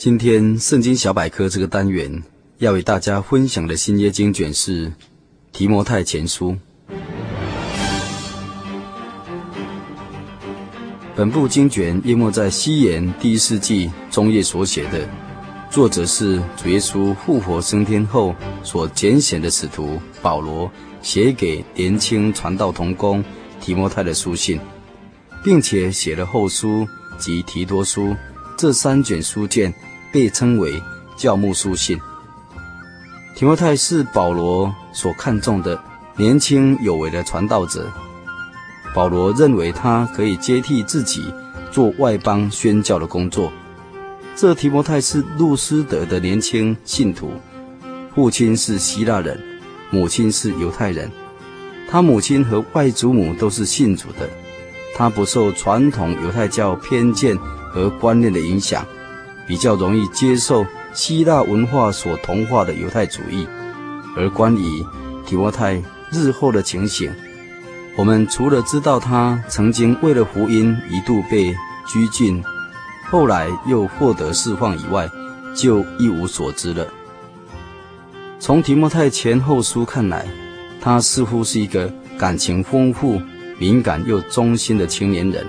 今天圣经小百科这个单元要为大家分享的新约经卷是提摩太前书。本部经卷淹没在西元第一世纪中叶所写的，作者是主耶稣复活升天后所拣选的使徒保罗写给年轻传道同工提摩太的书信，并且写了后书及提多书这三卷书卷。被称为教牧书信。提摩太是保罗所看重的年轻有为的传道者。保罗认为他可以接替自己做外邦宣教的工作。这提摩太是路斯德的年轻信徒，父亲是希腊人，母亲是犹太人。他母亲和外祖母都是信主的。他不受传统犹太教偏见和观念的影响。比较容易接受希腊文化所同化的犹太主义，而关于提摩太日后的情形，我们除了知道他曾经为了福音一度被拘禁，后来又获得释放以外，就一无所知了。从提摩太前后书看来，他似乎是一个感情丰富、敏感又忠心的青年人。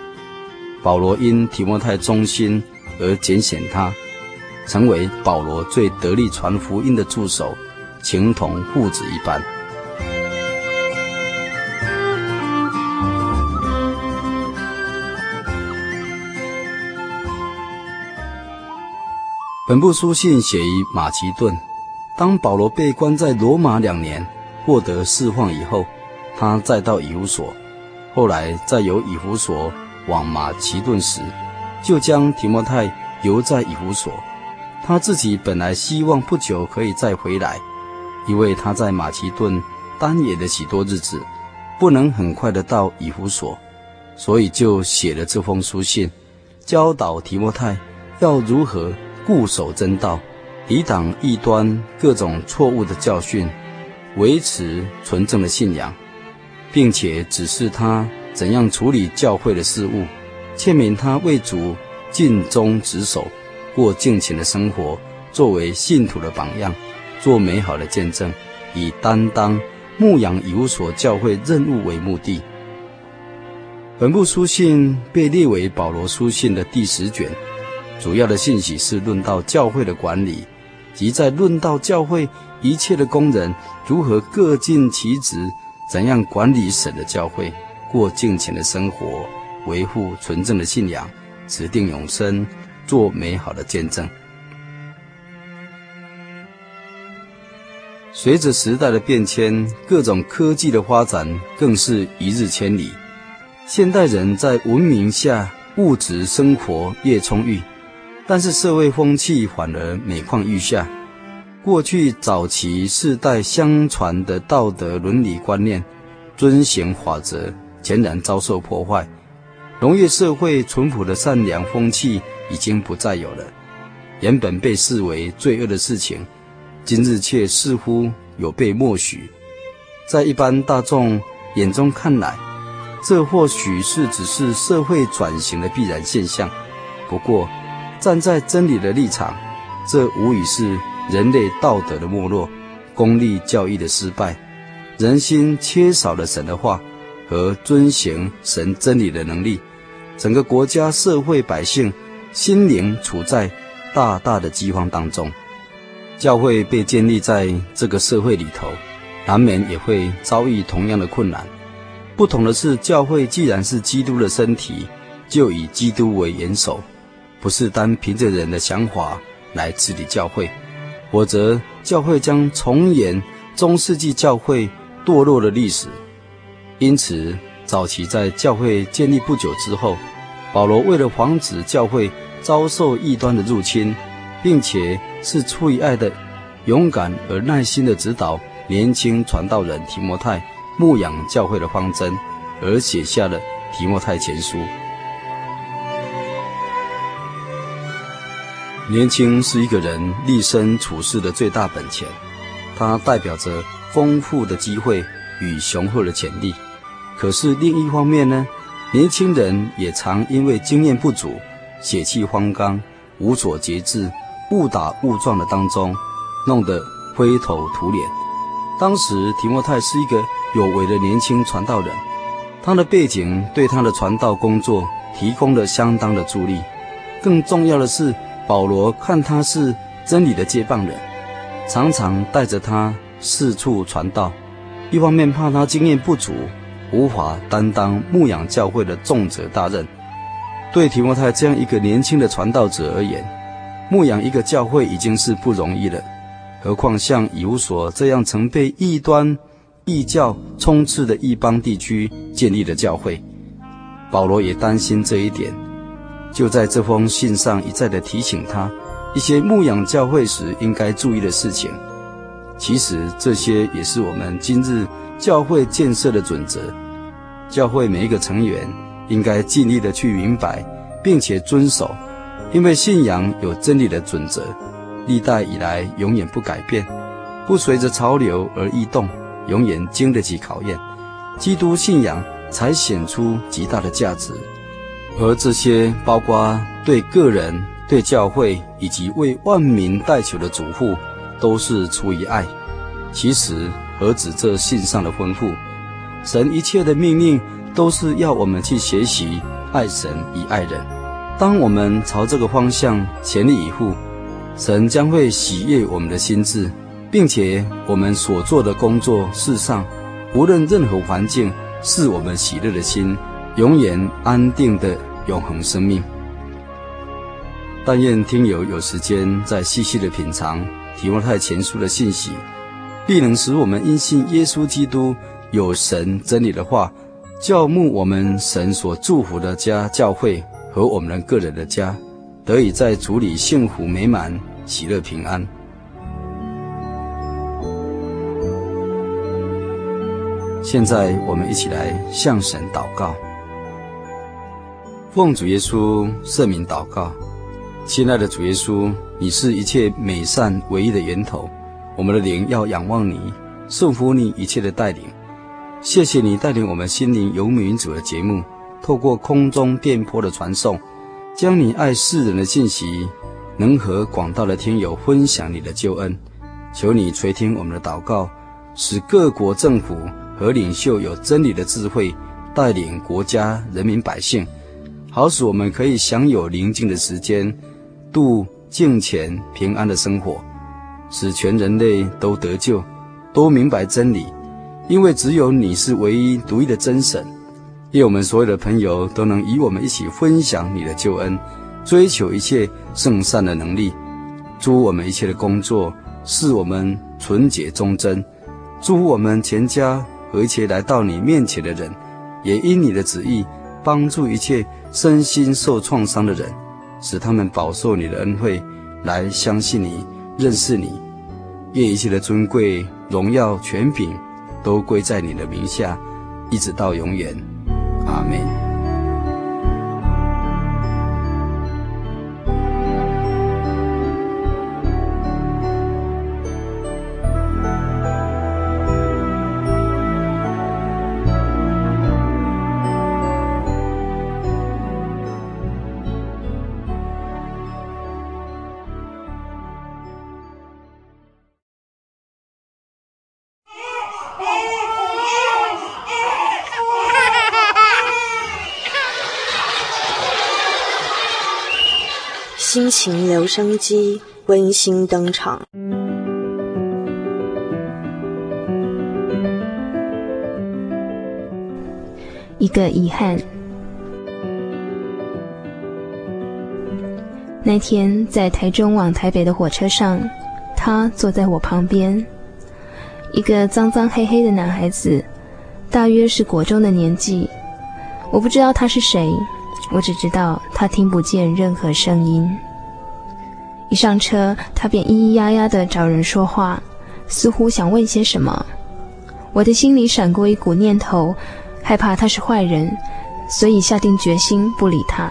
保罗因提摩太忠心。而拣选他，成为保罗最得力传福音的助手，情同父子一般。本部书信写于马其顿，当保罗被关在罗马两年，获得释放以后，他再到以弗所，后来再由以弗所往马其顿时。就将提摩太留在以弗所，他自己本来希望不久可以再回来，因为他在马其顿耽延了许多日子，不能很快的到以弗所，所以就写了这封书信，教导提摩太要如何固守真道，抵挡异端各种错误的教训，维持纯正的信仰，并且指示他怎样处理教会的事务。劝勉他为主尽忠职守，过敬虔的生活，作为信徒的榜样，做美好的见证，以担当牧养以弗所教会任务为目的。本部书信被列为保罗书信的第十卷，主要的信息是论到教会的管理，及在论到教会一切的工人如何各尽其职，怎样管理神的教会，过敬虔的生活。维护纯正的信仰，指定永生，做美好的见证。随着时代的变迁，各种科技的发展更是一日千里。现代人在文明下，物质生活越充裕，但是社会风气反而每况愈下。过去早期世代相传的道德伦理观念、遵行法则，全然遭受破坏。农业社会淳朴的善良风气已经不再有了，原本被视为罪恶的事情，今日却似乎有被默许。在一般大众眼中看来，这或许是只是社会转型的必然现象。不过，站在真理的立场，这无疑是人类道德的没落，公立教育的失败，人心缺少了神的话和遵行神真理的能力。整个国家、社会、百姓心灵处在大大的饥荒当中，教会被建立在这个社会里头，难免也会遭遇同样的困难。不同的是，教会既然是基督的身体，就以基督为元首，不是单凭着人的想法来治理教会，否则教会将重演中世纪教会堕落的历史。因此，早期在教会建立不久之后，保罗为了防止教会遭受异端的入侵，并且是出于爱的，勇敢而耐心的指导年轻传道人提摩太牧养教会的方针，而写下了提摩太前书。年轻是一个人立身处世的最大本钱，它代表着丰富的机会与雄厚的潜力。可是另一方面呢，年轻人也常因为经验不足、血气方刚、无所节制、误打误撞的当中，弄得灰头土脸。当时提摩太是一个有为的年轻传道人，他的背景对他的传道工作提供了相当的助力。更重要的是，保罗看他是真理的接棒人，常常带着他四处传道。一方面怕他经验不足。无法担当牧养教会的重责大任。对提摩太这样一个年轻的传道者而言，牧养一个教会已经是不容易了，何况像以弗所这样曾被异端、异教充斥的异邦地区建立的教会，保罗也担心这一点，就在这封信上一再的提醒他一些牧养教会时应该注意的事情。其实这些也是我们今日教会建设的准则。教会每一个成员应该尽力的去明白，并且遵守，因为信仰有真理的准则，历代以来永远不改变，不随着潮流而异动，永远经得起考验。基督信仰才显出极大的价值，而这些包括对个人、对教会以及为万民代求的嘱咐，都是出于爱。其实何止这信上的吩咐？神一切的命令都是要我们去学习爱神与爱人。当我们朝这个方向全力以赴，神将会喜悦我们的心智，并且我们所做的工作事上，无论任何环境，是我们喜乐的心，永远安定的永恒生命。但愿听友有时间再细细的品尝提摩太前书的信息，必能使我们因信耶稣基督。有神真理的话，教牧我们神所祝福的家教会和我们个人的家，得以在主里幸福美满、喜乐平安。现在我们一起来向神祷告，奉主耶稣圣名祷告，亲爱的主耶稣，你是一切美善唯一的源头，我们的灵要仰望你，顺服你一切的带领。谢谢你带领我们心灵游牧民族的节目，透过空中电波的传送，将你爱世人的信息，能和广大的听友分享你的救恩。求你垂听我们的祷告，使各国政府和领袖有真理的智慧，带领国家人民百姓，好使我们可以享有宁静的时间，度敬虔平安的生活，使全人类都得救，都明白真理。因为只有你是唯一独一的真神，愿我们所有的朋友都能与我们一起分享你的救恩，追求一切圣善的能力。祝我们一切的工作使我们纯洁忠贞。祝福我们全家和一切来到你面前的人，也因你的旨意帮助一切身心受创伤的人，使他们饱受你的恩惠，来相信你、认识你。愿一切的尊贵、荣耀、权柄。都归在你的名下，一直到永远，阿门。情留声机温馨登场。一个遗憾。那天在台中往台北的火车上，他坐在我旁边。一个脏脏黑黑的男孩子，大约是国中的年纪。我不知道他是谁，我只知道他听不见任何声音。一上车，他便咿咿呀呀地找人说话，似乎想问些什么。我的心里闪过一股念头，害怕他是坏人，所以下定决心不理他。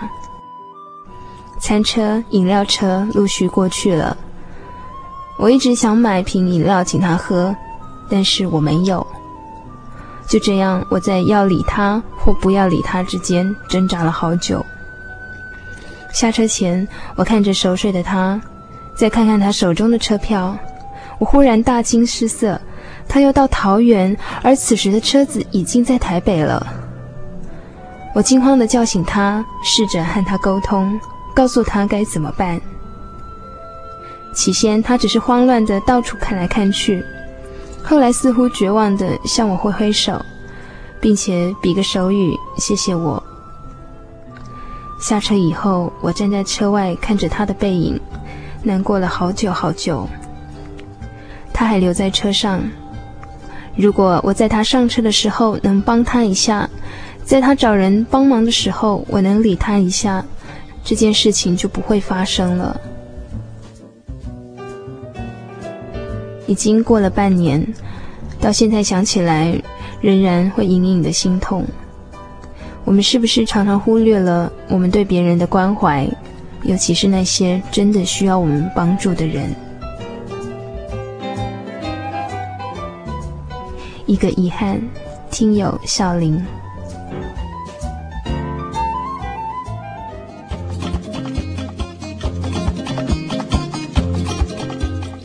餐车、饮料车陆续过去了，我一直想买瓶饮料请他喝，但是我没有。就这样，我在要理他或不要理他之间挣扎了好久。下车前，我看着熟睡的他，再看看他手中的车票，我忽然大惊失色。他要到桃园，而此时的车子已经在台北了。我惊慌地叫醒他，试着和他沟通，告诉他该怎么办。起先，他只是慌乱地到处看来看去，后来似乎绝望地向我挥挥手，并且比个手语，谢谢我。下车以后，我站在车外看着他的背影，难过了好久好久。他还留在车上。如果我在他上车的时候能帮他一下，在他找人帮忙的时候我能理他一下，这件事情就不会发生了。已经过了半年，到现在想起来，仍然会隐隐的心痛。我们是不是常常忽略了我们对别人的关怀，尤其是那些真的需要我们帮助的人？一个遗憾，听友笑林。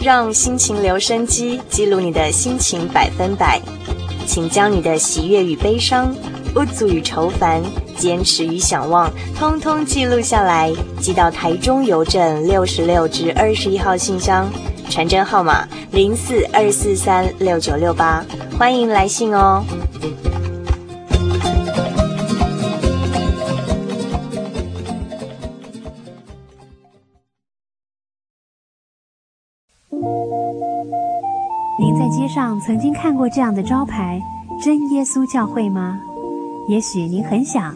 让心情留声机记录你的心情百分百，请将你的喜悦与悲伤。不足与愁烦，坚持与想望，通通记录下来，寄到台中邮政六十六至二十一号信箱，传真号码零四二四三六九六八，欢迎来信哦。您在街上曾经看过这样的招牌“真耶稣教会”吗？也许您很想，